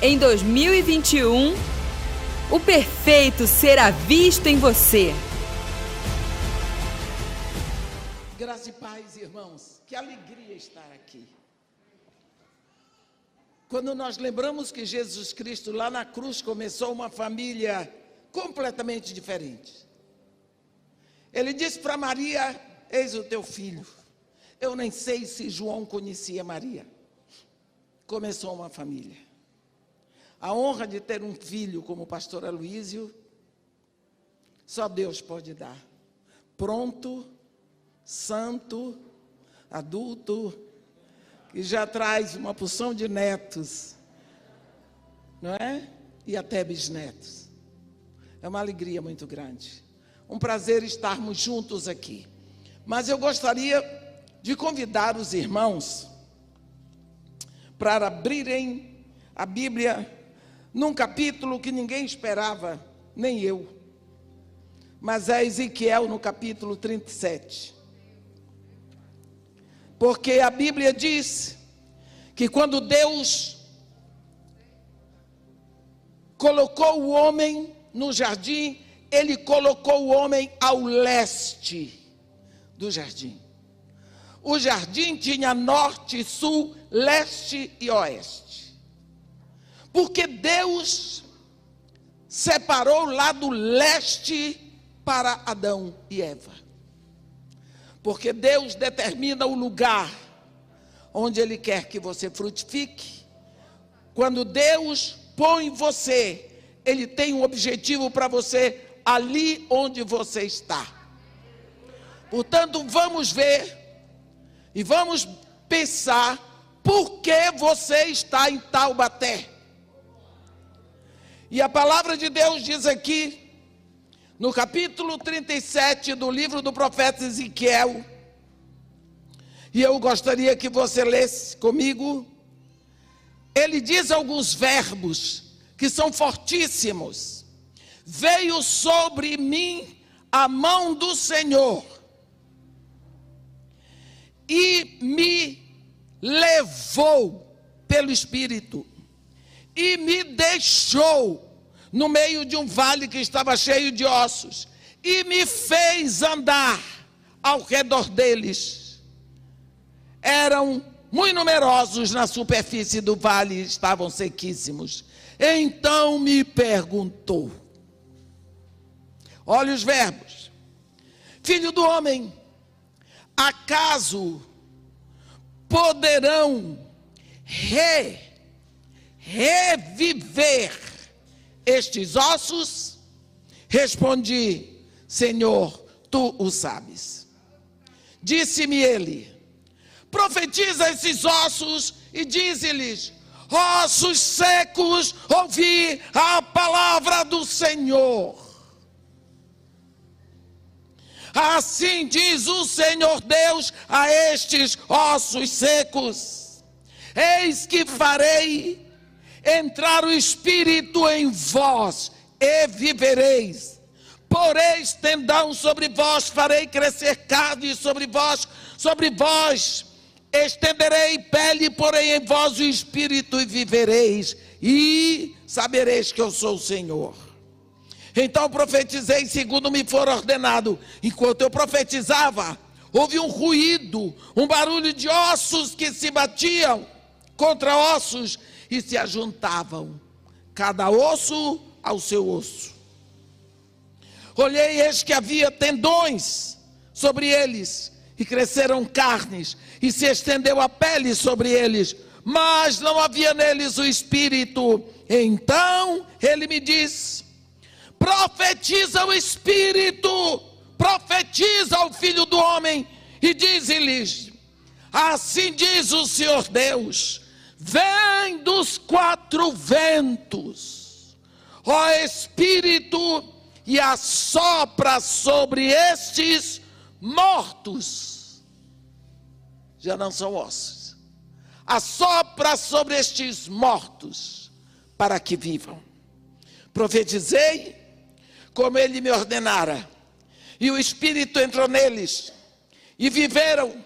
Em 2021, o perfeito será visto em você. Graça e paz, irmãos. Que alegria estar aqui. Quando nós lembramos que Jesus Cristo lá na cruz começou uma família completamente diferente. Ele disse para Maria: Eis o teu filho. Eu nem sei se João conhecia Maria. Começou uma família. A honra de ter um filho como o pastor Aloísio, só Deus pode dar. Pronto, santo, adulto, que já traz uma porção de netos, não é? E até bisnetos. É uma alegria muito grande. Um prazer estarmos juntos aqui. Mas eu gostaria de convidar os irmãos para abrirem a Bíblia num capítulo que ninguém esperava, nem eu. Mas é Ezequiel no capítulo 37. Porque a Bíblia diz que quando Deus colocou o homem no jardim, ele colocou o homem ao leste do jardim. O jardim tinha norte, sul, leste e oeste. Porque Deus separou o lado leste para Adão e Eva. Porque Deus determina o lugar onde Ele quer que você frutifique. Quando Deus põe você, Ele tem um objetivo para você ali onde você está. Portanto, vamos ver e vamos pensar por que você está em Taubaté. E a palavra de Deus diz aqui, no capítulo 37 do livro do profeta Ezequiel, e eu gostaria que você lesse comigo. Ele diz alguns verbos que são fortíssimos. Veio sobre mim a mão do Senhor e me levou pelo Espírito e me deixou no meio de um vale que estava cheio de ossos e me fez andar ao redor deles. Eram muito numerosos na superfície do vale, estavam sequíssimos. Então me perguntou: olha os verbos, filho do homem, acaso poderão re, reviver estes ossos? Respondi, Senhor, tu o sabes. Disse-me ele: profetiza esses ossos e dize-lhes: ossos secos, ouvi a palavra do Senhor. Assim diz o Senhor Deus a estes ossos secos: Eis que farei entrar o Espírito em vós, e vivereis. Poreis tendão sobre vós, farei crescer carne sobre vós, sobre vós estenderei pele, porém em vós o Espírito, e vivereis, e sabereis que eu sou o Senhor. Então profetizei segundo me for ordenado. Enquanto eu profetizava, houve um ruído, um barulho de ossos que se batiam contra ossos e se ajuntavam, cada osso ao seu osso. Olhei eis que havia tendões sobre eles, e cresceram carnes, e se estendeu a pele sobre eles, mas não havia neles o espírito. Então ele me disse: profetiza o Espírito, profetiza o Filho do Homem e diz-lhes: Assim diz o Senhor Deus: Vem dos quatro ventos, ó Espírito, e assopra sobre estes mortos. Já não são ossos. Assopra sobre estes mortos para que vivam. Profetizei como ele me ordenara. E o Espírito entrou neles, e viveram,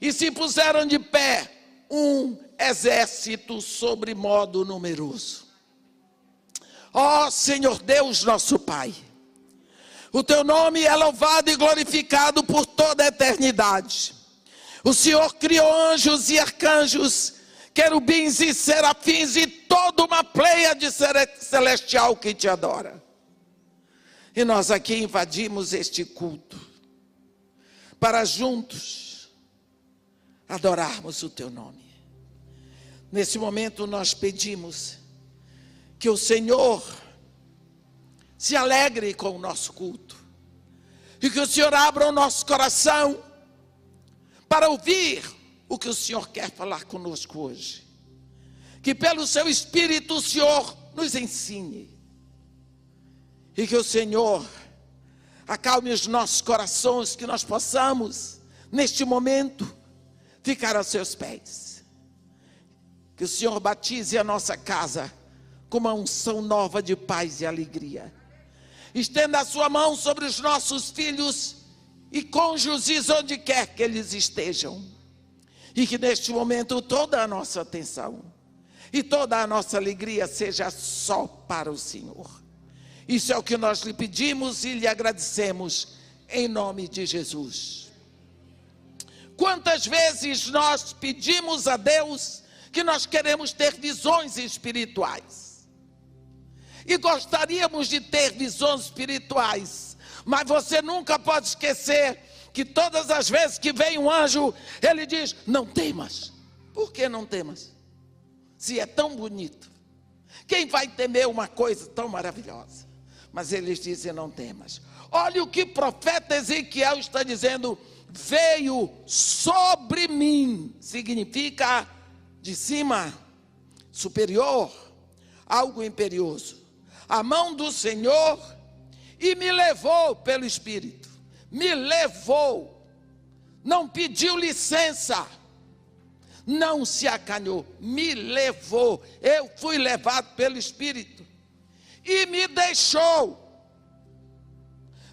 e se puseram de pé, um exército sobre modo numeroso. Ó Senhor Deus, nosso Pai, o teu nome é louvado e glorificado por toda a eternidade. O Senhor criou anjos e arcanjos, querubins e serafins e toda uma pleia de celestial que te adora. E nós aqui invadimos este culto para juntos adorarmos o teu nome. Nesse momento nós pedimos que o Senhor se alegre com o nosso culto e que o Senhor abra o nosso coração para ouvir o que o Senhor quer falar conosco hoje. Que pelo seu Espírito o Senhor nos ensine e que o Senhor acalme os nossos corações, que nós possamos, neste momento, ficar aos seus pés. Que o Senhor batize a nossa casa com uma unção nova de paz e alegria. Estenda a sua mão sobre os nossos filhos e cônjuges onde quer que eles estejam. E que neste momento toda a nossa atenção e toda a nossa alegria seja só para o Senhor. Isso é o que nós lhe pedimos e lhe agradecemos em nome de Jesus. Quantas vezes nós pedimos a Deus que nós queremos ter visões espirituais? E gostaríamos de ter visões espirituais, mas você nunca pode esquecer que todas as vezes que vem um anjo, ele diz: Não temas. Por que não temas? Se é tão bonito. Quem vai temer uma coisa tão maravilhosa? Mas eles dizem: não temas. Olha o que profeta Ezequiel está dizendo: veio sobre mim, significa de cima, superior, algo imperioso. A mão do Senhor e me levou pelo Espírito, me levou, não pediu licença, não se acanhou, me levou, eu fui levado pelo Espírito e me deixou.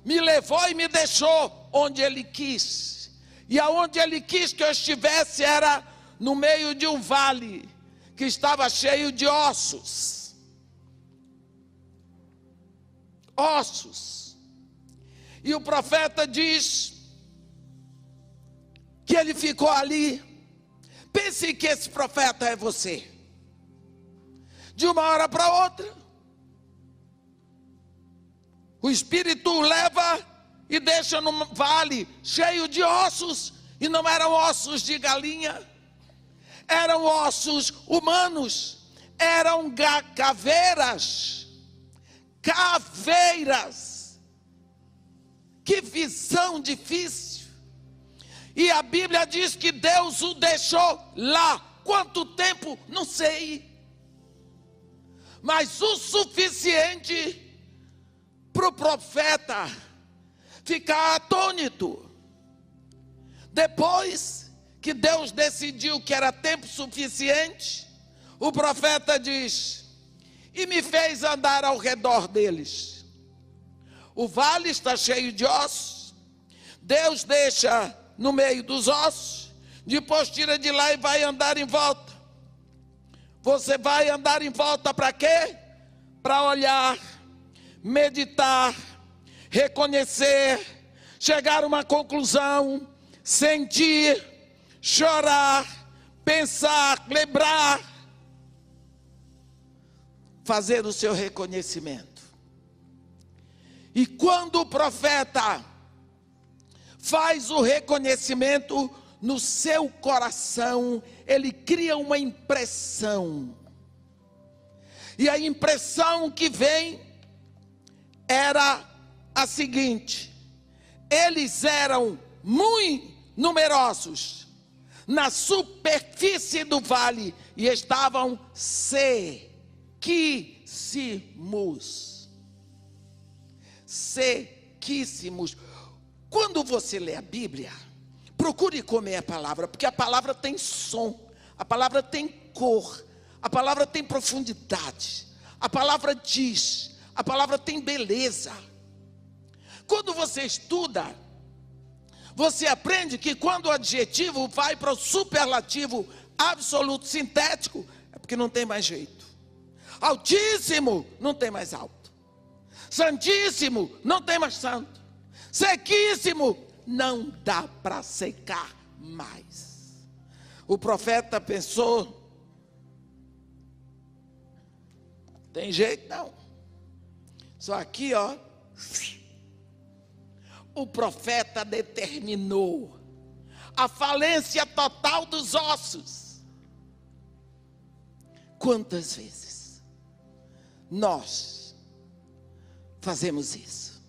Me levou e me deixou onde ele quis. E aonde ele quis que eu estivesse era no meio de um vale que estava cheio de ossos. Ossos. E o profeta diz que ele ficou ali. Pense que esse profeta é você. De uma hora para outra, o espírito leva e deixa no vale cheio de ossos, e não eram ossos de galinha, eram ossos humanos, eram caveiras, caveiras. Que visão difícil. E a Bíblia diz que Deus o deixou lá. Quanto tempo? Não sei. Mas o suficiente para o profeta ficar atônito. Depois que Deus decidiu que era tempo suficiente, o profeta diz: E me fez andar ao redor deles. O vale está cheio de ossos. Deus deixa no meio dos ossos, depois tira de lá e vai andar em volta. Você vai andar em volta para quê? Para olhar meditar, reconhecer, chegar a uma conclusão, sentir, chorar, pensar, lembrar, fazer o seu reconhecimento. E quando o profeta faz o reconhecimento no seu coração, ele cria uma impressão. E a impressão que vem era a seguinte: eles eram muito numerosos na superfície do vale e estavam sequíssimos. Sequíssimos. Quando você lê a Bíblia, procure comer a palavra, porque a palavra tem som, a palavra tem cor, a palavra tem profundidade, a palavra diz, a palavra tem beleza. Quando você estuda, você aprende que quando o adjetivo vai para o superlativo, absoluto sintético, é porque não tem mais jeito. Altíssimo, não tem mais alto. Santíssimo, não tem mais santo. Sequíssimo, não dá para secar mais. O profeta pensou: tem jeito não. Só aqui, ó. O profeta determinou a falência total dos ossos. Quantas vezes nós fazemos isso?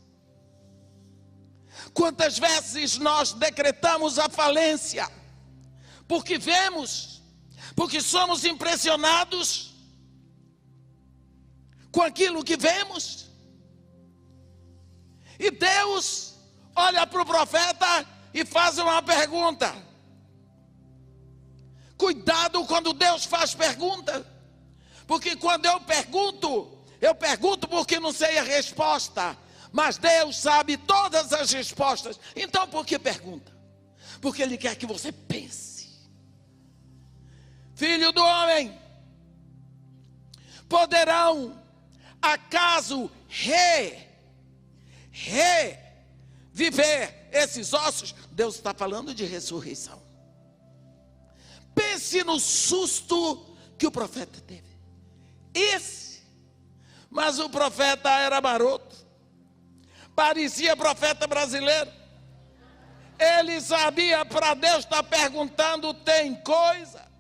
Quantas vezes nós decretamos a falência? Porque vemos, porque somos impressionados com aquilo que vemos. E Deus olha para o profeta e faz uma pergunta. Cuidado quando Deus faz pergunta, porque quando eu pergunto, eu pergunto porque não sei a resposta, mas Deus sabe todas as respostas. Então por que pergunta? Porque Ele quer que você pense. Filho do homem, poderão acaso re, reviver esses ossos? Deus está falando de ressurreição. Pense no susto que o profeta teve. Esse, mas o profeta era maroto, parecia profeta brasileiro. Ele sabia para Deus estar tá perguntando: tem coisa?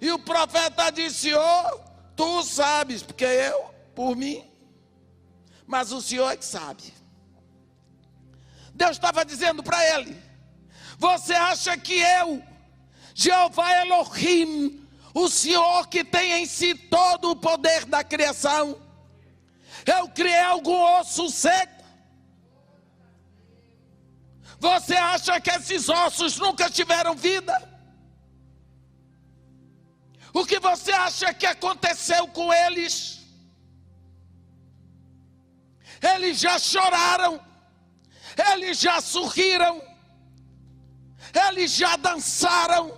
E o profeta disse: Oh, tu sabes, porque eu, por mim, mas o Senhor é que sabe. Deus estava dizendo para ele: Você acha que eu, Jeová Elohim, o Senhor que tem em si todo o poder da criação, eu criei algum osso seco? Você acha que esses ossos nunca tiveram vida? O que você acha que aconteceu com eles? Eles já choraram, eles já sorriram, eles já dançaram.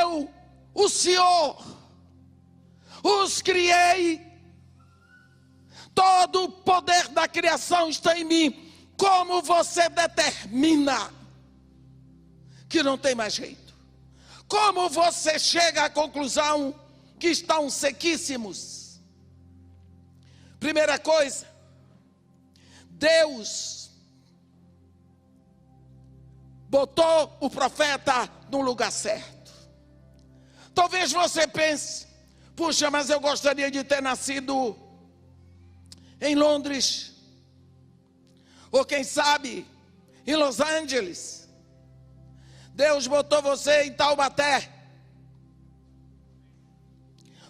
Eu, o Senhor, os criei, todo o poder da criação está em mim. Como você determina que não tem mais jeito? Como você chega à conclusão que estão sequíssimos? Primeira coisa, Deus botou o profeta no lugar certo. Talvez você pense, puxa, mas eu gostaria de ter nascido em Londres, ou quem sabe em Los Angeles. Deus botou você em Taubaté.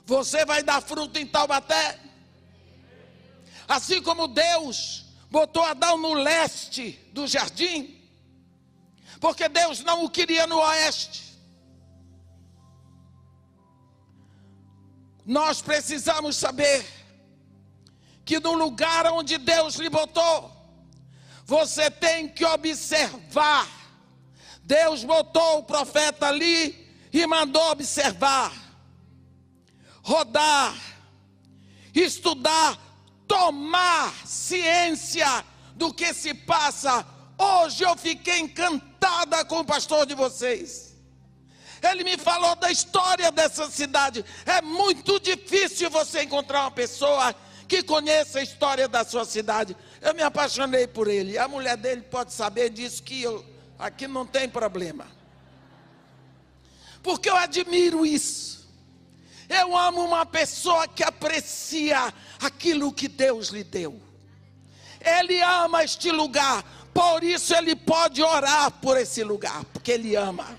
Você vai dar fruto em Taubaté. Assim como Deus botou Adão no leste do jardim, porque Deus não o queria no oeste. Nós precisamos saber que no lugar onde Deus lhe botou, você tem que observar. Deus botou o profeta ali e mandou observar, rodar, estudar tomar ciência do que se passa. Hoje eu fiquei encantada com o pastor de vocês. Ele me falou da história dessa cidade. É muito difícil você encontrar uma pessoa que conheça a história da sua cidade. Eu me apaixonei por ele. A mulher dele pode saber disso que eu aqui não tem problema. Porque eu admiro isso. Eu amo uma pessoa que aprecia aquilo que Deus lhe deu. Ele ama este lugar, por isso ele pode orar por esse lugar, porque ele ama.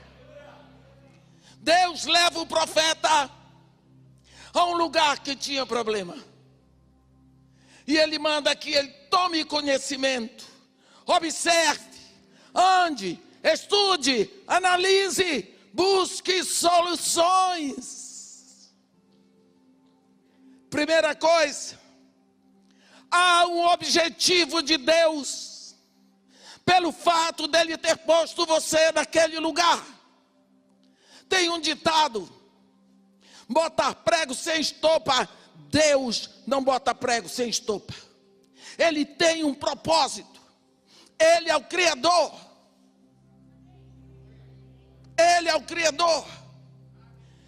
Deus leva o profeta a um lugar que tinha problema. E ele manda que ele tome conhecimento, observe, ande, estude, analise, busque soluções. Primeira coisa, há um objetivo de Deus pelo fato dele ter posto você naquele lugar. Tem um ditado: botar prego sem estopa, Deus não bota prego sem estopa. Ele tem um propósito. Ele é o Criador. Ele é o Criador.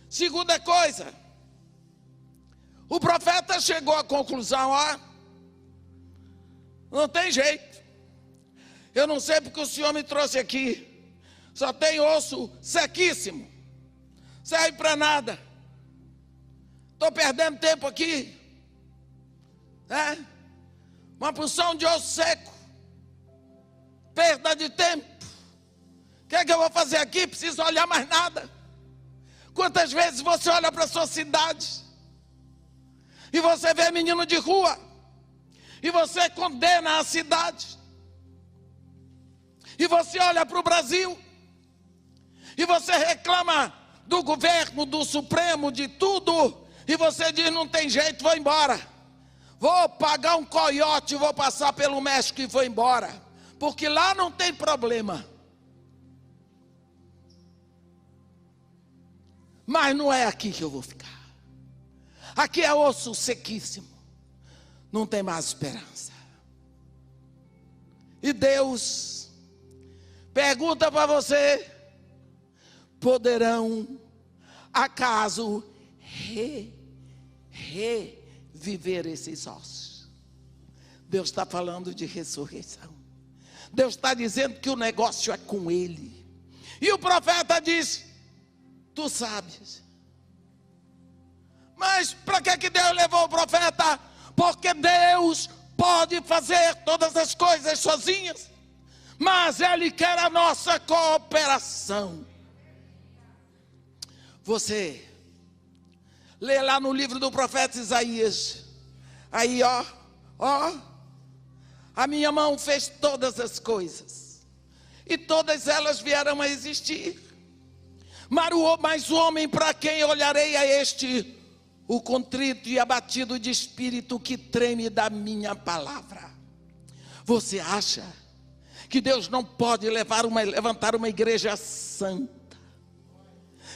Segunda coisa, o profeta chegou à conclusão: ó, não tem jeito. Eu não sei porque o Senhor me trouxe aqui. Só tem osso sequíssimo. Serve para nada. Estou perdendo tempo aqui. É? Uma porção de osso seco. Perda de tempo. O que é que eu vou fazer aqui? Preciso olhar mais nada. Quantas vezes você olha para a sua cidade e você vê menino de rua e você condena a cidade e você olha para o Brasil e você reclama do governo, do Supremo, de tudo e você diz não tem jeito, vou embora. Vou pagar um coiote, vou passar pelo México e vou embora, porque lá não tem problema. Mas não é aqui que eu vou ficar. Aqui é osso sequíssimo. Não tem mais esperança. E Deus pergunta para você: poderão acaso re, reviver esses ossos? Deus está falando de ressurreição. Deus está dizendo que o negócio é com Ele. E o profeta diz: Tu sabes. Mas para que, que Deus levou o profeta? Porque Deus pode fazer todas as coisas sozinhas, mas Ele quer a nossa cooperação. Você lê lá no livro do profeta Isaías, aí ó, ó, a minha mão fez todas as coisas, e todas elas vieram a existir. Mas o homem para quem olharei a este, o contrito e abatido de espírito que treme da minha palavra. Você acha que Deus não pode levar uma, levantar uma igreja santa?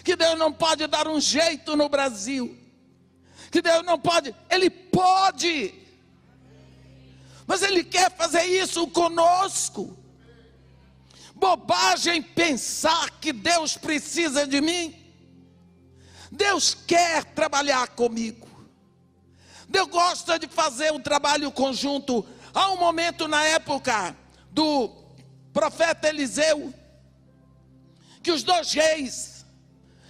Que Deus não pode dar um jeito no Brasil? Que Deus não pode? Ele pode. Mas Ele quer fazer isso conosco bobagem pensar que Deus precisa de mim. Deus quer trabalhar comigo. Deus gosta de fazer um trabalho conjunto. Há um momento na época do profeta Eliseu que os dois reis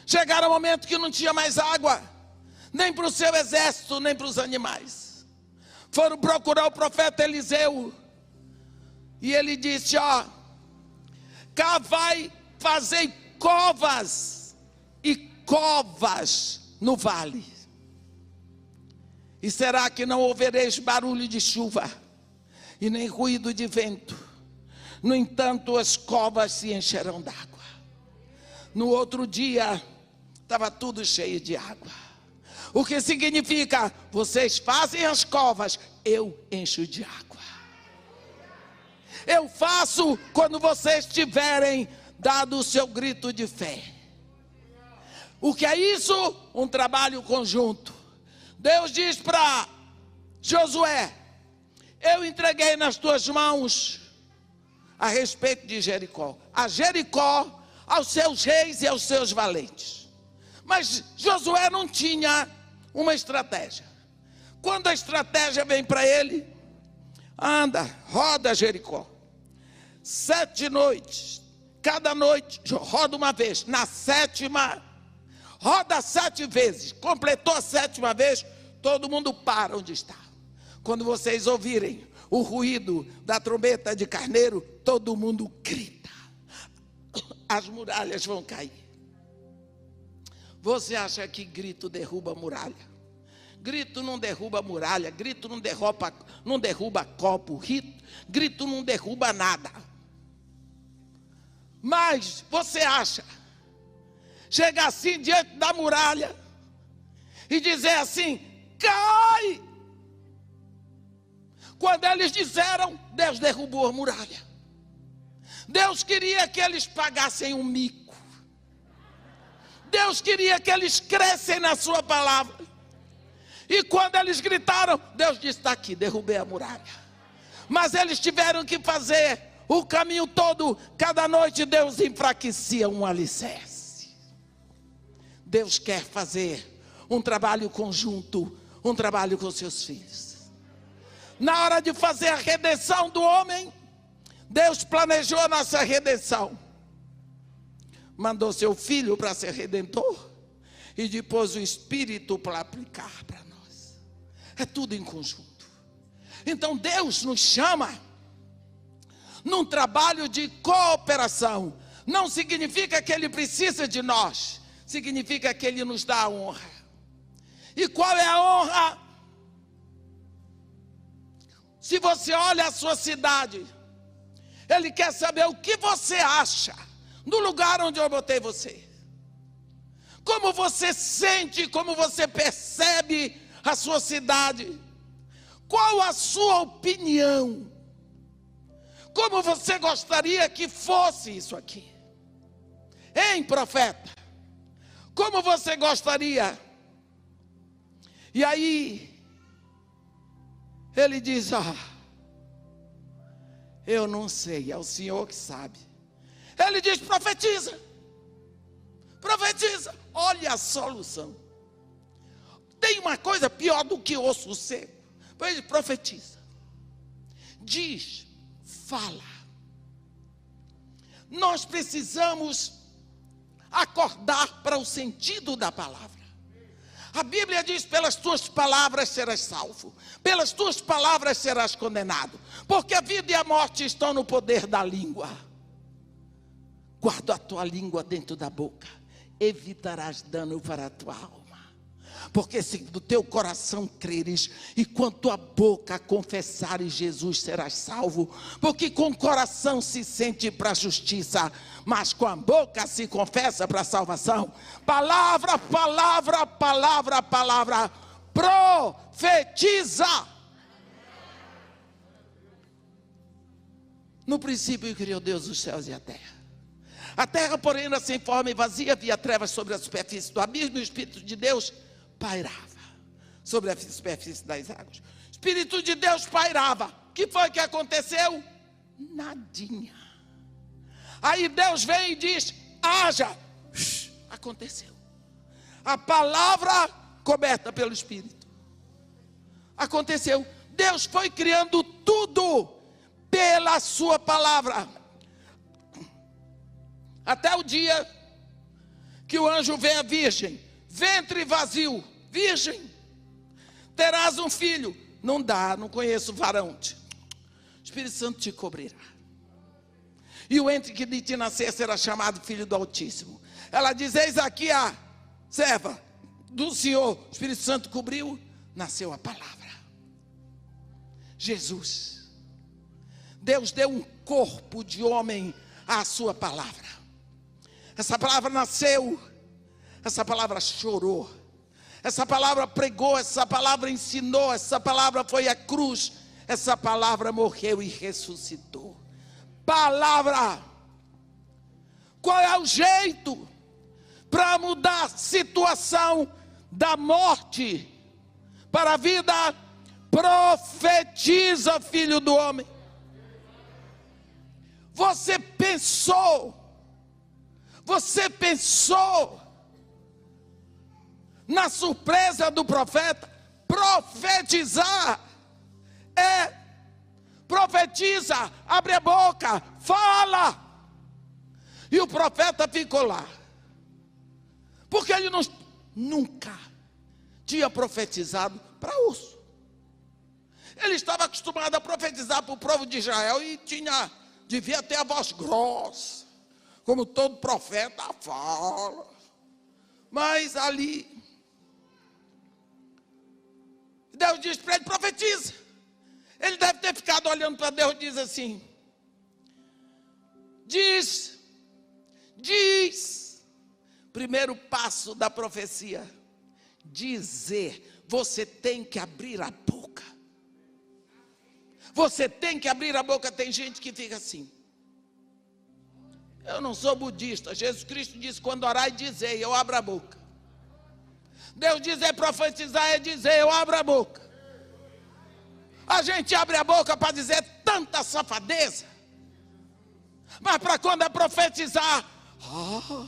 chegaram ao momento que não tinha mais água, nem para o seu exército, nem para os animais. Foram procurar o profeta Eliseu. E ele disse: Ó, cá vai fazer covas e covas no vale. E será que não ouvireis barulho de chuva e nem ruído de vento? No entanto, as covas se encherão d'água. No outro dia, estava tudo cheio de água. O que significa? Vocês fazem as covas, eu encho de água eu faço quando vocês tiverem dado o seu grito de fé. O que é isso? Um trabalho conjunto. Deus diz para Josué: Eu entreguei nas tuas mãos a respeito de Jericó, a Jericó, aos seus reis e aos seus valentes. Mas Josué não tinha uma estratégia. Quando a estratégia vem para ele, anda, roda Jericó sete noites, cada noite roda uma vez, na sétima, roda sete vezes, completou a sétima vez, todo mundo para onde está. Quando vocês ouvirem o ruído da trombeta de carneiro, todo mundo grita, as muralhas vão cair. Você acha que grito derruba muralha? Grito não derruba muralha, grito não derruba, não derruba copo, grito não derruba nada. Mas você acha, chegar assim diante da muralha e dizer assim: cai! Quando eles disseram, Deus derrubou a muralha. Deus queria que eles pagassem um mico. Deus queria que eles crescem na sua palavra. E quando eles gritaram, Deus disse: está aqui, derrubei a muralha. Mas eles tiveram que fazer o caminho todo, cada noite Deus enfraquecia um alicerce. Deus quer fazer um trabalho conjunto, um trabalho com seus filhos. Na hora de fazer a redenção do homem, Deus planejou a nossa redenção. Mandou seu filho para ser redentor e depois o Espírito para aplicar para nós. É tudo em conjunto. Então Deus nos chama num trabalho de cooperação. Não significa que Ele precisa de nós, significa que Ele nos dá a honra. E qual é a honra? Se você olha a sua cidade, Ele quer saber o que você acha no lugar onde eu botei você. Como você sente, como você percebe a sua cidade. Qual a sua opinião? Como você gostaria que fosse isso aqui? Hein, profeta? Como você gostaria? E aí, ele diz: Ah, eu não sei, é o Senhor que sabe. Ele diz: profetiza, profetiza, olha a solução. Tem uma coisa pior do que osso seco. Pois profetiza. Diz, fala. Nós precisamos acordar para o sentido da palavra. A Bíblia diz: pelas tuas palavras serás salvo, pelas tuas palavras serás condenado, porque a vida e a morte estão no poder da língua. Guarda a tua língua dentro da boca, evitarás dano para a tua alma. Porque se do teu coração creres e com tua boca confessares Jesus serás salvo. Porque com o coração se sente para a justiça, mas com a boca se confessa para a salvação. Palavra, palavra, palavra, palavra. Profetiza. No princípio criou Deus os céus e a terra. A terra, porém, era sem forma e vazia, havia trevas sobre a superfície do abismo, e o Espírito de Deus pairava sobre a superfície das águas. Espírito de Deus pairava. O que foi que aconteceu? Nadinha. Aí Deus vem e diz: haja. Aconteceu. A palavra coberta pelo Espírito. Aconteceu. Deus foi criando tudo pela Sua palavra. Até o dia que o anjo vê a virgem, ventre vazio, virgem, terás um filho. Não dá, não conheço varão. O Espírito Santo te cobrirá. E o entre que de ti nascer será chamado filho do Altíssimo. Ela diz: Eis aqui a serva do Senhor. O Espírito Santo cobriu, nasceu a palavra. Jesus. Deus deu um corpo de homem à sua palavra. Essa palavra nasceu, essa palavra chorou essa palavra pregou, essa palavra ensinou, essa palavra foi a cruz, essa palavra morreu e ressuscitou. Palavra. Qual é o jeito para mudar a situação da morte para a vida? Profetiza, filho do homem. Você pensou, você pensou na surpresa do profeta, profetizar é profetiza, abre a boca, fala. E o profeta ficou lá. Porque ele não, nunca tinha profetizado para urso. Ele estava acostumado a profetizar para o povo de Israel e tinha, devia ter a voz grossa, como todo profeta fala. Mas ali Deus diz para ele: profetiza. Ele deve ter ficado olhando para Deus e diz assim: diz, diz. Primeiro passo da profecia: dizer. Você tem que abrir a boca. Você tem que abrir a boca. Tem gente que fica assim. Eu não sou budista. Jesus Cristo disse: quando orar e dizer, eu abro a boca. Deus diz é profetizar, é dizer, eu abro a boca. A gente abre a boca para dizer tanta safadeza. Mas para quando é profetizar, oh,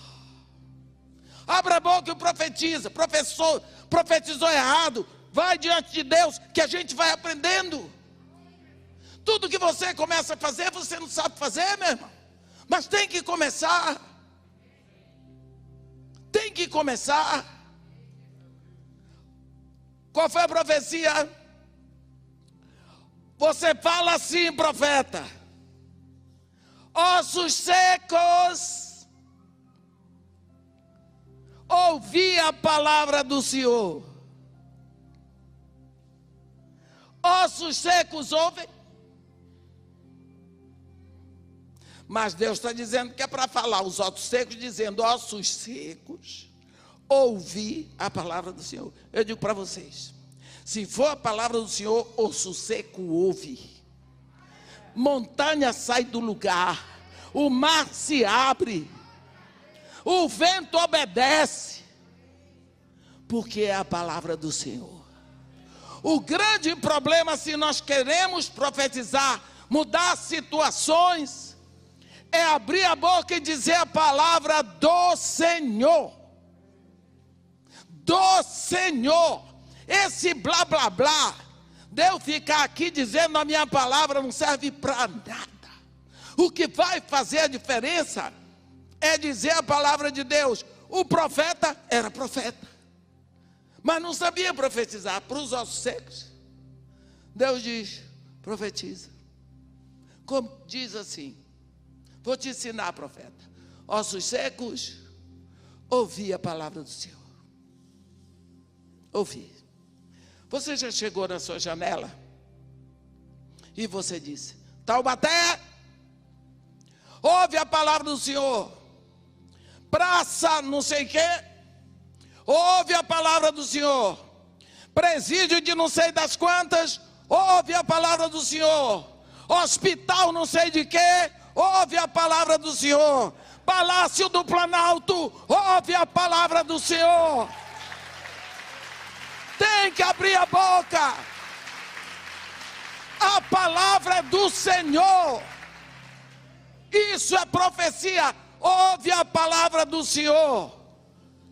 abre a boca e profetiza. Professor, profetizou errado. Vai diante de Deus que a gente vai aprendendo. Tudo que você começa a fazer, você não sabe fazer, meu irmão. Mas tem que começar. Tem que começar. Qual foi a profecia? Você fala assim, profeta: ossos secos, ouvi a palavra do Senhor. Ossos secos ouvem. Mas Deus está dizendo que é para falar os ossos secos, dizendo: ossos secos, ouvi a palavra do Senhor. Eu digo para vocês: se for a palavra do Senhor, osso seco ouve, montanha sai do lugar, o mar se abre, o vento obedece, porque é a palavra do Senhor. O grande problema, se nós queremos profetizar, mudar situações, é abrir a boca e dizer a palavra do Senhor. Do Senhor. Esse blá blá blá, de eu ficar aqui dizendo a minha palavra não serve para nada. O que vai fazer a diferença é dizer a palavra de Deus. O profeta era profeta, mas não sabia profetizar para os ossos secos. Deus diz: profetiza. Como diz assim: Vou te ensinar, profeta. Ossos secos, ouvi a palavra do Senhor. Ouvi. Você já chegou na sua janela e você disse: Taubaté, ouve a palavra do Senhor. Praça, não sei quê, ouve a palavra do Senhor. Presídio de não sei das quantas, ouve a palavra do Senhor. Hospital, não sei de quê, ouve a palavra do Senhor. Palácio do Planalto, ouve a palavra do Senhor. Tem que abrir a boca. A palavra é do Senhor. Isso é profecia. Ouve a palavra do Senhor.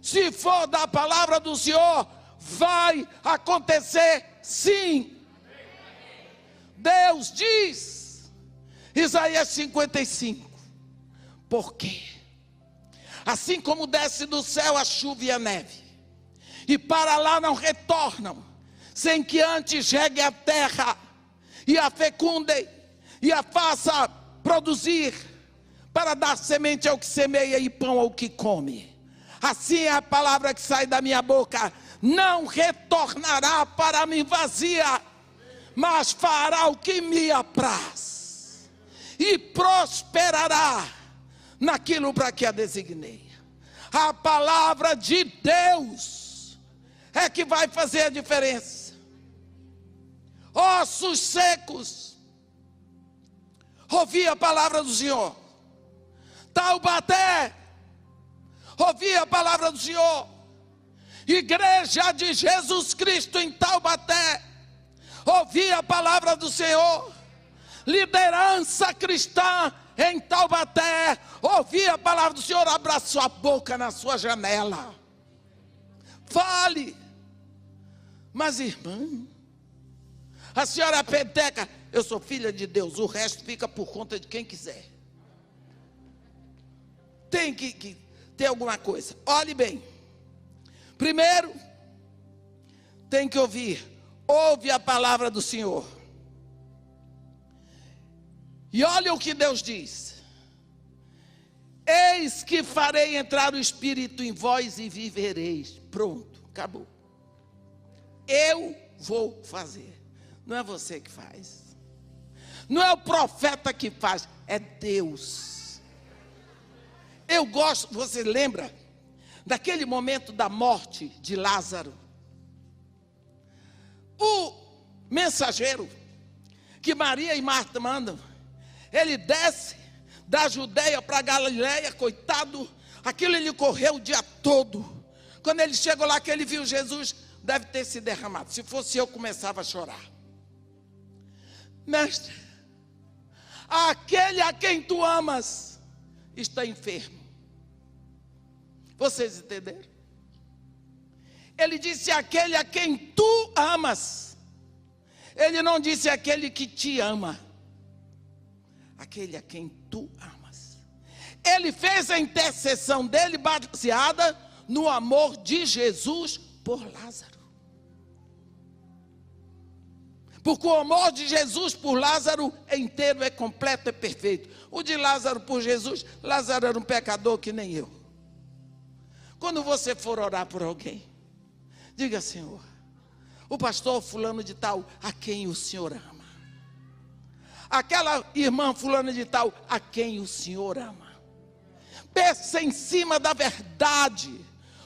Se for da palavra do Senhor, vai acontecer sim. Deus diz Isaías 55. Por quê? Assim como desce do céu a chuva e a neve, e para lá não retornam, sem que antes regue a terra, e a fecunde, e a faça produzir, para dar semente ao que semeia e pão ao que come. Assim é a palavra que sai da minha boca, não retornará para mim vazia, mas fará o que me apraz e prosperará naquilo para que a designei. A palavra de Deus é que vai fazer a diferença. Ossos secos, ouvi a palavra do Senhor. Taubaté, ouvi a palavra do Senhor. Igreja de Jesus Cristo em Taubaté, ouvi a palavra do Senhor liderança cristã em Taubaté, ouvir a palavra do Senhor, abra sua boca na sua janela. Fale. Mas, irmã, a senhora é peteca, eu sou filha de Deus, o resto fica por conta de quem quiser. Tem que, que ter alguma coisa. Olhe bem. Primeiro, tem que ouvir. Ouve a palavra do Senhor. E olha o que Deus diz: Eis que farei entrar o Espírito em vós e vivereis. Pronto, acabou. Eu vou fazer. Não é você que faz. Não é o profeta que faz, é Deus. Eu gosto, você lembra daquele momento da morte de Lázaro? O mensageiro que Maria e Marta mandam ele desce da Judéia para Galiléia, coitado, aquilo ele correu o dia todo. Quando ele chegou lá, que ele viu Jesus, deve ter se derramado. Se fosse eu, começava a chorar. Mestre, aquele a quem tu amas está enfermo. Vocês entenderam? Ele disse aquele a quem tu amas. Ele não disse aquele que te ama. Aquele a quem tu amas. Ele fez a intercessão dele baseada no amor de Jesus por Lázaro. Porque o amor de Jesus por Lázaro é inteiro, é completo, é perfeito. O de Lázaro por Jesus, Lázaro era um pecador que nem eu. Quando você for orar por alguém, diga, Senhor, o pastor fulano de tal, a quem o Senhor ama. Aquela irmã fulana de tal, a quem o Senhor ama. Peça em cima da verdade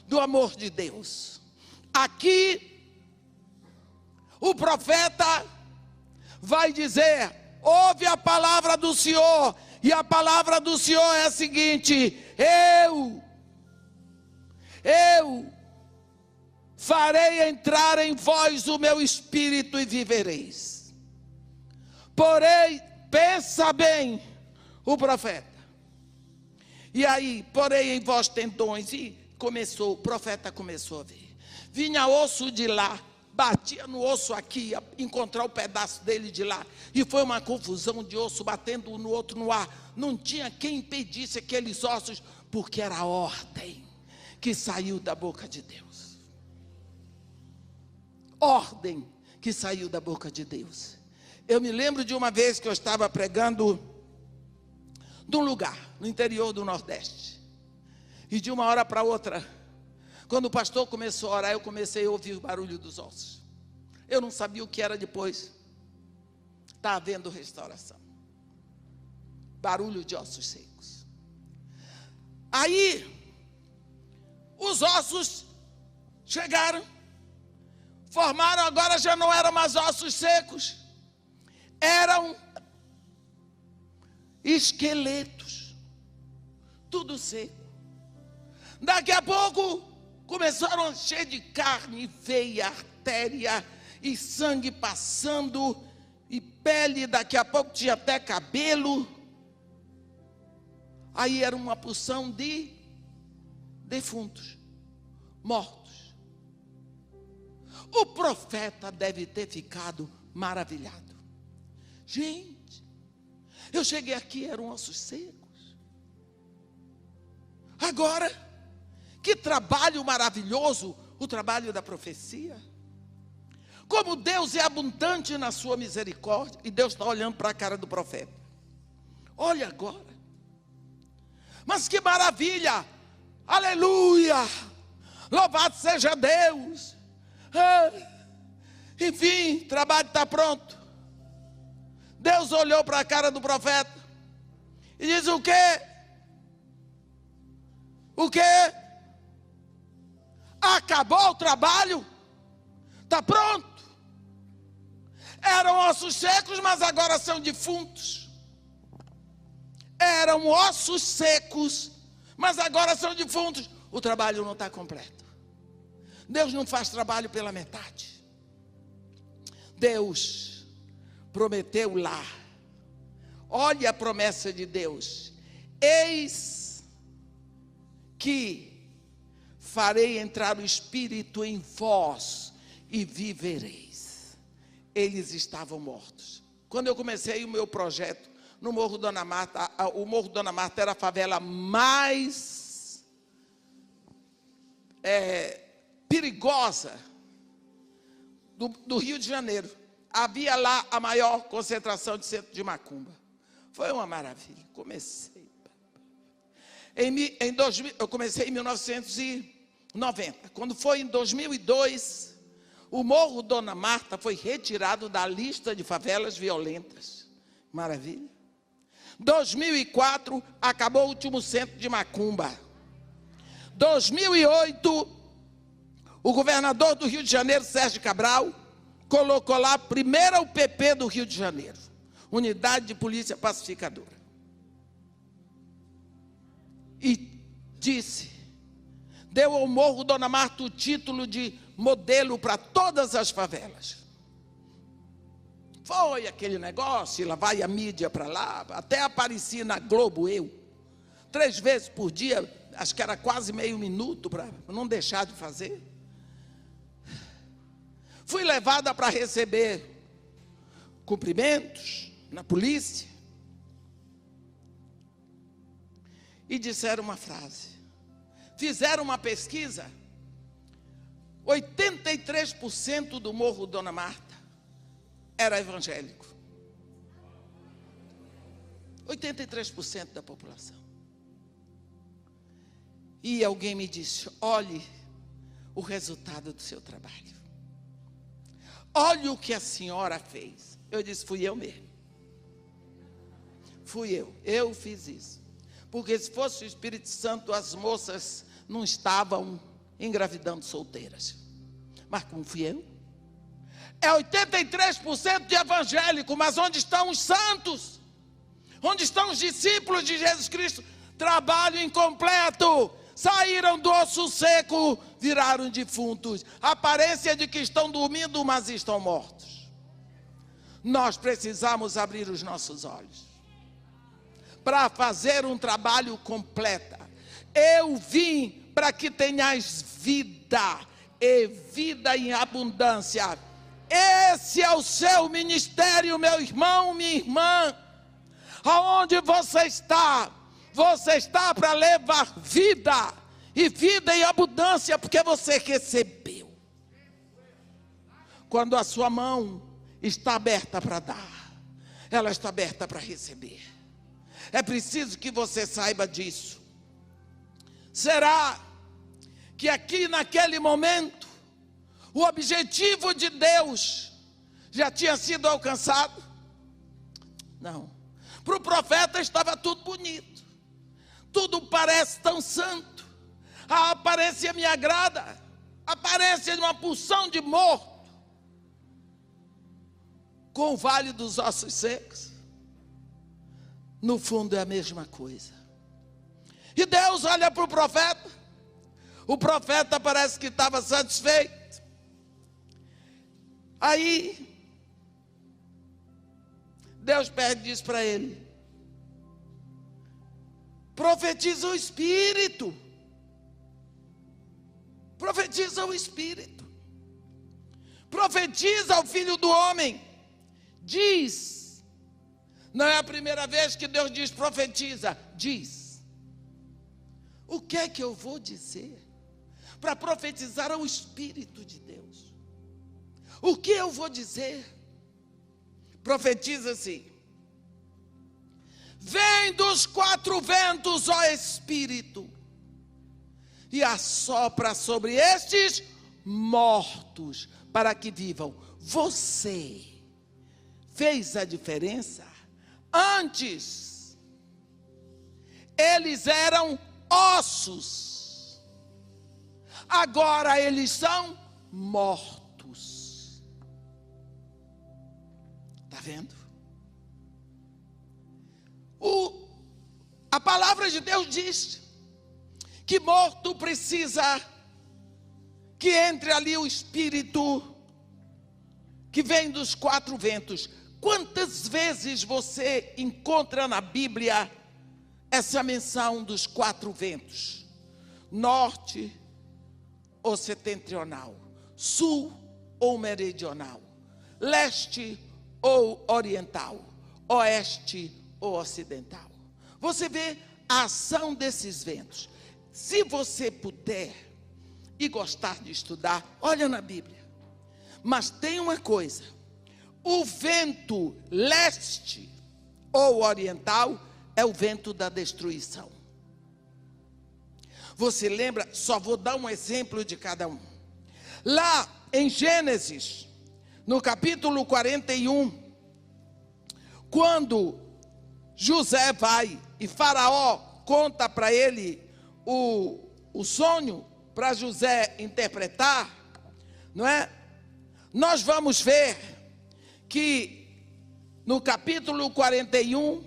do amor de Deus. Aqui o profeta vai dizer: ouve a palavra do Senhor, e a palavra do Senhor é a seguinte: eu, eu farei entrar em vós o meu espírito e vivereis. Porém, pensa bem o profeta. E aí, porém em vós tendões, e começou, o profeta começou a ver. Vinha osso de lá, batia no osso aqui, encontrar o pedaço dele de lá, e foi uma confusão de osso batendo um no outro no ar. Não tinha quem impedisse aqueles ossos, porque era a ordem que saiu da boca de Deus. Ordem que saiu da boca de Deus. Eu me lembro de uma vez que eu estava pregando num lugar no interior do Nordeste. E de uma hora para outra, quando o pastor começou a orar, eu comecei a ouvir o barulho dos ossos. Eu não sabia o que era depois. Está havendo restauração. Barulho de ossos secos. Aí, os ossos chegaram, formaram, agora já não eram mais ossos secos, eram esqueletos, tudo seco. Daqui a pouco, começaram a encher de carne, veia, artéria e sangue passando, e pele, daqui a pouco tinha até cabelo. Aí era uma porção de defuntos, mortos. O profeta deve ter ficado maravilhado. Gente, eu cheguei aqui, eram ossos secos. Agora, que trabalho maravilhoso o trabalho da profecia. Como Deus é abundante na sua misericórdia, e Deus está olhando para a cara do profeta. Olha agora. Mas que maravilha! Aleluia! Louvado seja Deus! Ah, enfim, o trabalho está pronto. Deus olhou para a cara do profeta e diz: O quê? O quê? Acabou o trabalho? Está pronto. Eram ossos secos, mas agora são defuntos. Eram ossos secos, mas agora são defuntos. O trabalho não está completo. Deus não faz trabalho pela metade. Deus prometeu lá. Olha a promessa de Deus. Eis que farei entrar o Espírito em vós e vivereis. Eles estavam mortos. Quando eu comecei o meu projeto no Morro Dona Marta, o Morro Dona Marta era a favela mais é, perigosa do, do Rio de Janeiro. Havia lá a maior concentração de centro de macumba. Foi uma maravilha. Comecei. Em, em 2000, eu comecei em 1900 e 90. Quando foi em 2002, o Morro Dona Marta foi retirado da lista de favelas violentas. Maravilha. 2004 acabou o último centro de Macumba. 2008 o governador do Rio de Janeiro, Sérgio Cabral, colocou lá a primeira UPP do Rio de Janeiro, Unidade de Polícia Pacificadora. e disse: deu ao Morro Dona Marta o título de modelo para todas as favelas. Foi aquele negócio, lá vai a mídia para lá, até apareci na Globo eu, três vezes por dia, acho que era quase meio minuto para não deixar de fazer. Fui levada para receber cumprimentos na polícia. E disseram uma frase. Fizeram uma pesquisa. 83% do Morro Dona Marta era evangélico. 83% da população. E alguém me disse: olhe o resultado do seu trabalho. Olhe o que a senhora fez. Eu disse: fui eu mesmo. Fui eu. Eu fiz isso. Porque se fosse o Espírito Santo, as moças não estavam engravidando solteiras. Mas como fui eu? É 83% de evangélico, mas onde estão os santos? Onde estão os discípulos de Jesus Cristo? Trabalho incompleto. Saíram do osso seco, viraram defuntos. Aparência de que estão dormindo, mas estão mortos. Nós precisamos abrir os nossos olhos para fazer um trabalho completo. Eu vim para que tenhais vida e vida em abundância. Esse é o seu ministério, meu irmão, minha irmã. Aonde você está? Você está para levar vida e vida em abundância, porque você recebeu. Quando a sua mão está aberta para dar, ela está aberta para receber. É preciso que você saiba disso. Será que aqui naquele momento o objetivo de Deus já tinha sido alcançado? Não. Para o profeta estava tudo bonito, tudo parece tão santo, a aparência me agrada, a aparência de uma pulsão de morto, com o vale dos ossos secos. No fundo é a mesma coisa. E Deus olha para o profeta, o profeta parece que estava satisfeito. Aí, Deus pede diz para ele: profetiza o Espírito. Profetiza o Espírito. Profetiza ao Filho do Homem. Diz. Não é a primeira vez que Deus diz profetiza. Diz. O que é que eu vou dizer? para profetizar ao Espírito de Deus. O que eu vou dizer? Profetiza-se. Vem dos quatro ventos, ó Espírito, e assopra sobre estes mortos, para que vivam. Você fez a diferença? Antes, eles eram ossos agora eles são mortos. Está vendo? O, a palavra de Deus diz que morto precisa que entre ali o espírito que vem dos quatro ventos. Quantas vezes você encontra na Bíblia essa menção dos quatro ventos? Norte, ou setentrional, sul ou meridional, leste ou oriental, oeste ou ocidental. Você vê a ação desses ventos. Se você puder e gostar de estudar, olha na Bíblia. Mas tem uma coisa: o vento leste ou oriental é o vento da destruição. Você lembra? Só vou dar um exemplo de cada um. Lá em Gênesis, no capítulo 41, quando José vai e Faraó conta para ele o, o sonho para José interpretar, não é? Nós vamos ver que no capítulo 41,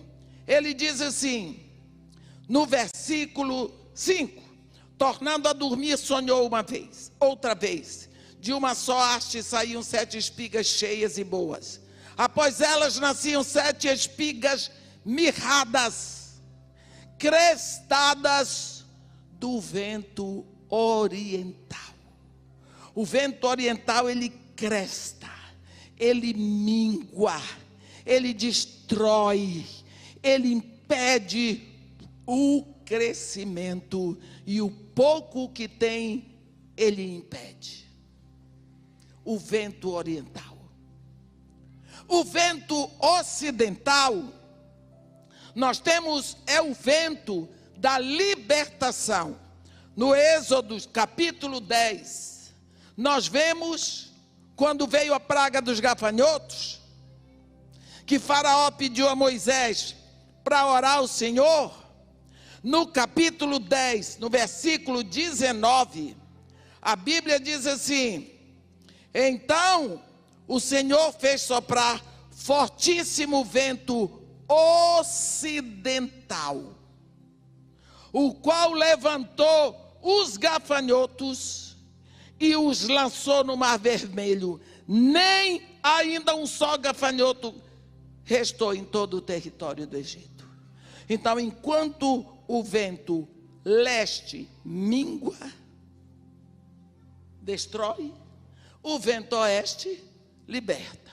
ele diz assim: no versículo 5. Tornando a dormir, sonhou uma vez, outra vez. De uma só haste saíam sete espigas cheias e boas. Após elas nasciam sete espigas mirradas, crestadas do vento oriental. O vento oriental ele cresta, ele mingua, ele destrói, ele impede o crescimento e o pouco que tem ele impede. O vento oriental. O vento ocidental, nós temos é o vento da libertação. No Êxodo capítulo 10, nós vemos quando veio a praga dos gafanhotos, que Faraó pediu a Moisés para orar ao Senhor, no capítulo 10, no versículo 19, a Bíblia diz assim: Então o Senhor fez soprar fortíssimo vento ocidental, o qual levantou os gafanhotos e os lançou no Mar Vermelho. Nem ainda um só gafanhoto restou em todo o território do Egito. Então, enquanto o vento leste mingua, destrói, o vento oeste liberta.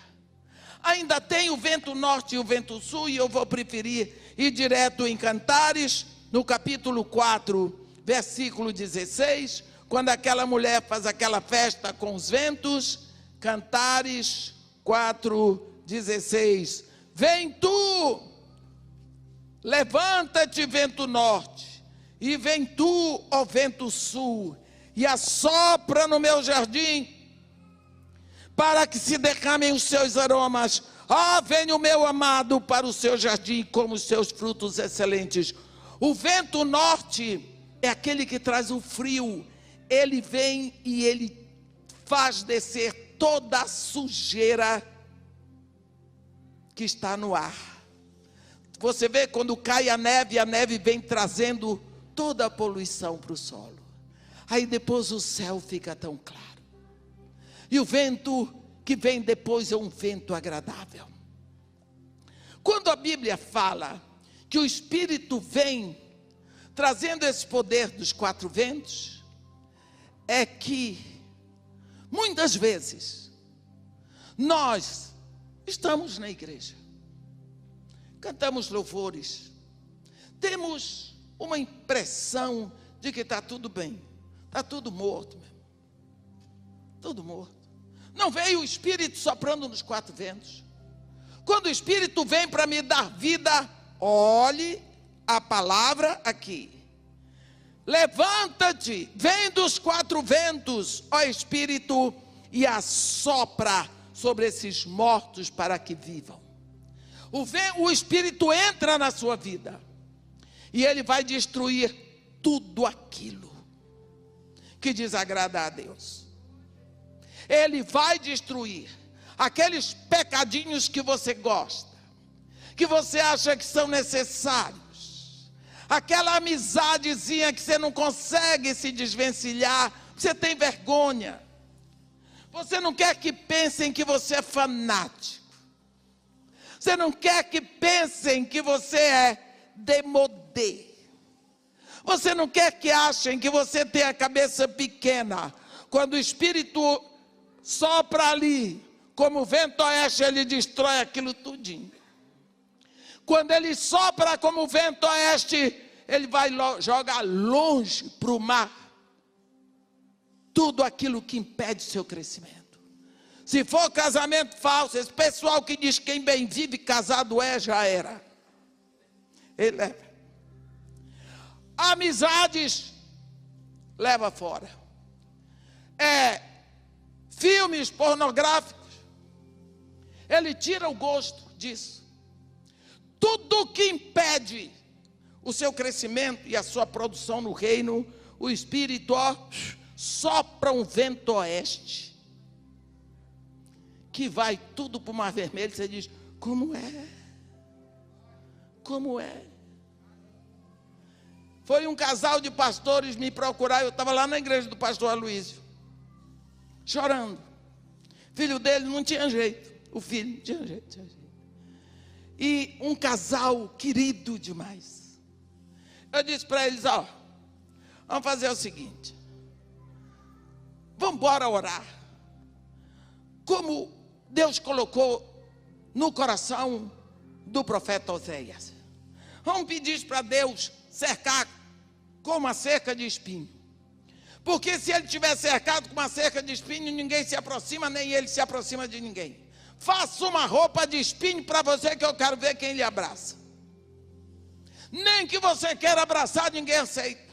Ainda tem o vento norte e o vento sul, e eu vou preferir ir direto em Cantares, no capítulo 4, versículo 16, quando aquela mulher faz aquela festa com os ventos, Cantares 4, 16. Vem tu, levanta-te, vento norte, e vem tu, ó vento sul, e assopra no meu jardim, para que se derramem os seus aromas. Ah, vem o meu amado para o seu jardim, como os seus frutos excelentes. O vento norte é aquele que traz o frio. Ele vem e ele faz descer toda a sujeira que está no ar. Você vê quando cai a neve, a neve vem trazendo toda a poluição para o solo. Aí depois o céu fica tão claro. E o vento que vem depois é um vento agradável. Quando a Bíblia fala que o Espírito vem trazendo esse poder dos quatro ventos, é que muitas vezes nós estamos na igreja, cantamos louvores, temos uma impressão de que está tudo bem, está tudo morto, mesmo. tudo morto. Não veio o Espírito soprando nos quatro ventos. Quando o Espírito vem para me dar vida, olhe a palavra aqui. Levanta-te, vem dos quatro ventos, ó Espírito, e assopra sobre esses mortos para que vivam. O, o Espírito entra na sua vida e ele vai destruir tudo aquilo que desagrada a Deus. Ele vai destruir aqueles pecadinhos que você gosta, que você acha que são necessários, aquela amizadezinha que você não consegue se desvencilhar, você tem vergonha. Você não quer que pensem que você é fanático. Você não quer que pensem que você é demodê. Você não quer que achem que você tem a cabeça pequena. Quando o Espírito sopra ali, como vento oeste, ele destrói aquilo tudinho. Quando ele sopra como vento oeste, ele vai jogar longe para o mar tudo aquilo que impede seu crescimento. Se for casamento falso, esse pessoal que diz quem bem vive casado é, já era. Ele leva. Amizades, leva fora. É, filmes pornográficos, ele tira o gosto disso. Tudo que impede o seu crescimento e a sua produção no reino, o Espírito ó, sopra um vento oeste que vai tudo para o Mar Vermelho, você diz: como é? Como é? Foi um casal de pastores me procurar, eu estava lá na igreja do pastor Aloysio, chorando. Filho dele não tinha jeito, o filho não tinha jeito, tinha jeito. E um casal querido demais. Eu disse para eles: Ó, vamos fazer o seguinte, vamos embora orar. Como Deus colocou no coração do profeta Oséias. Vamos pedir para Deus cercar com uma cerca de espinho. Porque se ele estiver cercado com uma cerca de espinho, ninguém se aproxima, nem ele se aproxima de ninguém. Faça uma roupa de espinho para você que eu quero ver quem lhe abraça. Nem que você queira abraçar, ninguém aceita.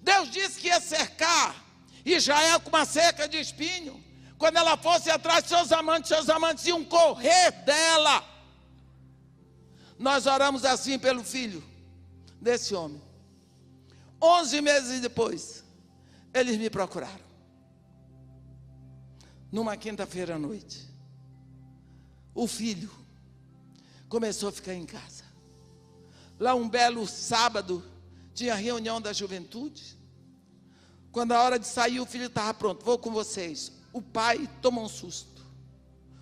Deus disse que ia cercar Israel com uma cerca de espinho. Quando ela fosse atrás seus amantes, seus amantes iam correr dela. Nós oramos assim pelo filho desse homem. Onze meses depois, eles me procuraram. Numa quinta-feira à noite. O filho começou a ficar em casa. Lá um belo sábado, tinha reunião da juventude. Quando a hora de sair, o filho estava pronto. Vou com vocês. O pai toma um susto.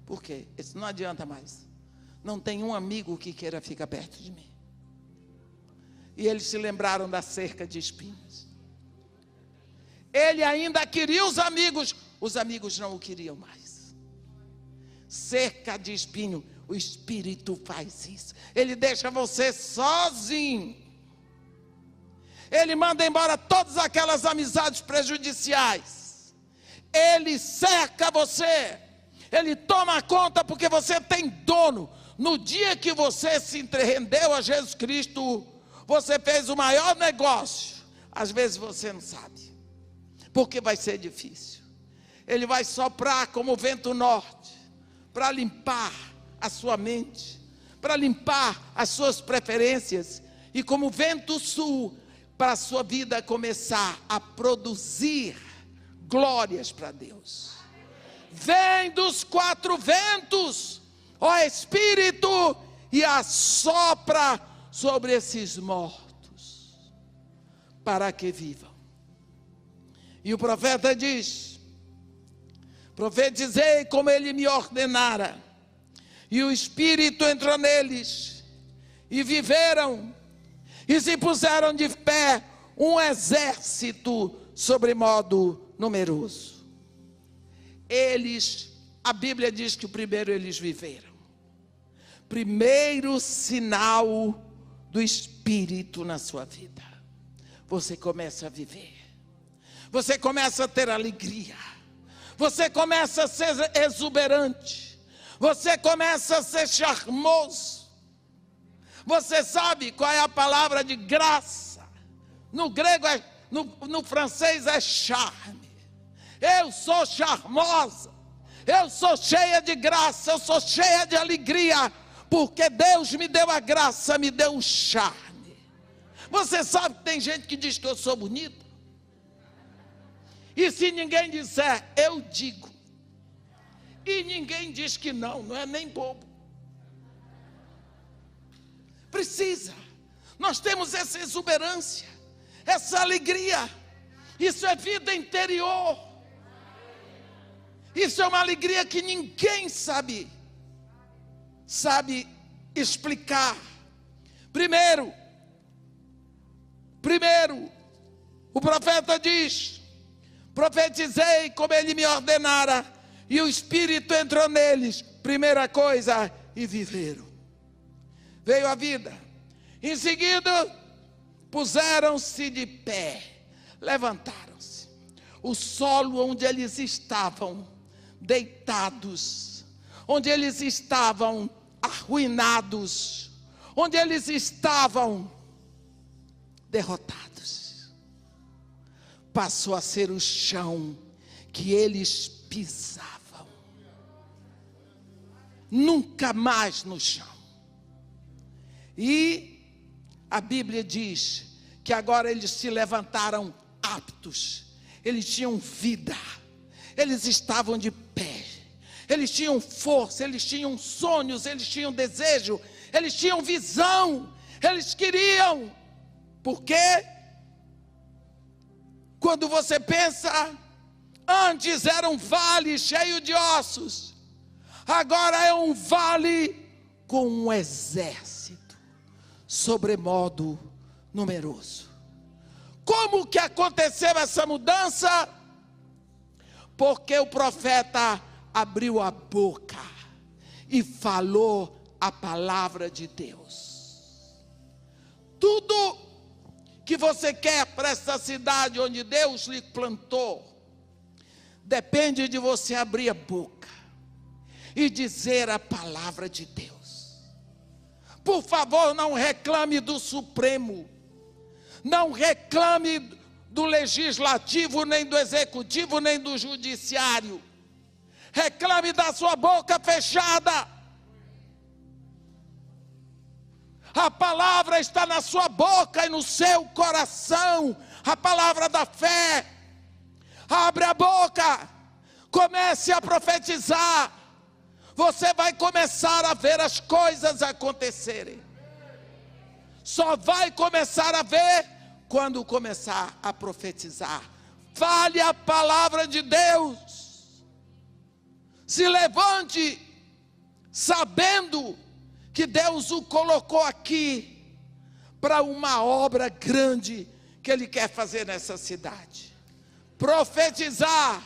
Por quê? Isso não adianta mais. Não tem um amigo que queira ficar perto de mim. E eles se lembraram da cerca de espinhos. Ele ainda queria os amigos, os amigos não o queriam mais. Cerca de espinho, o Espírito faz isso. Ele deixa você sozinho. Ele manda embora todas aquelas amizades prejudiciais. Ele cerca você. Ele toma conta porque você tem dono. No dia que você se rendeu a Jesus Cristo, você fez o maior negócio. Às vezes você não sabe, porque vai ser difícil. Ele vai soprar como vento norte, para limpar a sua mente, para limpar as suas preferências, e como vento sul, para a sua vida começar a produzir glórias para Deus. Vem dos quatro ventos, ó Espírito, e assopra sobre esses mortos, para que vivam. E o profeta diz: Profetizei como ele me ordenara, e o Espírito entrou neles, e viveram, e se puseram de pé um exército sobre modo numeroso. Eles, a Bíblia diz que o primeiro eles viveram. Primeiro sinal do Espírito na sua vida, você começa a viver, você começa a ter alegria, você começa a ser exuberante, você começa a ser charmoso. Você sabe qual é a palavra de graça? No grego, é, no, no francês é charme. Eu sou charmosa, eu sou cheia de graça, eu sou cheia de alegria porque Deus me deu a graça, me deu um charme. Você sabe que tem gente que diz que eu sou bonita? E se ninguém disser, eu digo. E ninguém diz que não, não é nem bobo. Precisa. Nós temos essa exuberância, essa alegria. Isso é vida interior. Isso é uma alegria que ninguém sabe sabe explicar. Primeiro, primeiro, o profeta diz: profetizei como ele me ordenara, e o Espírito entrou neles. Primeira coisa, e viveram. Veio a vida. Em seguida, puseram-se de pé, levantaram-se. O solo onde eles estavam, deitados, onde eles estavam arruinados, onde eles estavam derrotados. Passou a ser o chão que eles pisavam. Nunca mais no chão. E a Bíblia diz que agora eles se levantaram aptos, eles tinham vida, eles estavam de pé eles tinham força, eles tinham sonhos, eles tinham desejo, eles tinham visão, eles queriam, Porque quando você pensa, antes era um vale cheio de ossos, agora é um vale com um exército sobremodo numeroso. Como que aconteceu essa mudança? Porque o profeta abriu a boca e falou a palavra de Deus. Tudo que você quer para essa cidade onde Deus lhe plantou, depende de você abrir a boca e dizer a palavra de Deus. Por favor, não reclame do Supremo, não reclame do legislativo, nem do executivo, nem do judiciário. Reclame da sua boca fechada. A palavra está na sua boca e no seu coração. A palavra da fé. Abre a boca. Comece a profetizar. Você vai começar a ver as coisas acontecerem. Só vai começar a ver quando começar a profetizar. Fale a palavra de Deus. Se levante sabendo que Deus o colocou aqui para uma obra grande que Ele quer fazer nessa cidade. Profetizar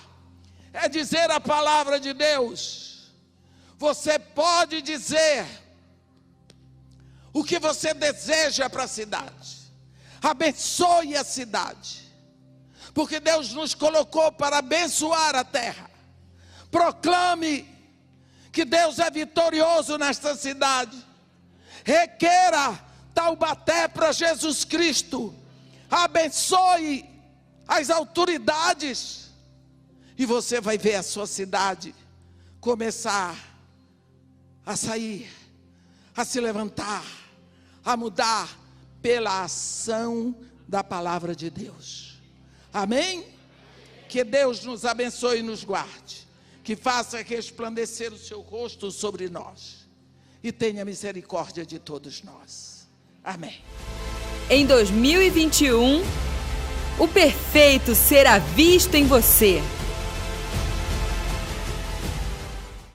é dizer a palavra de Deus. Você pode dizer o que você deseja para a cidade. Abençoe a cidade. Porque Deus nos colocou para abençoar a terra. Proclame que Deus é vitorioso nesta cidade. Requeira Taubaté para Jesus Cristo. Abençoe as autoridades. E você vai ver a sua cidade começar a sair, a se levantar, a mudar pela ação da palavra de Deus. Amém? Que Deus nos abençoe e nos guarde que faça resplandecer o seu rosto sobre nós e tenha misericórdia de todos nós. Amém. Em 2021, o perfeito será visto em você.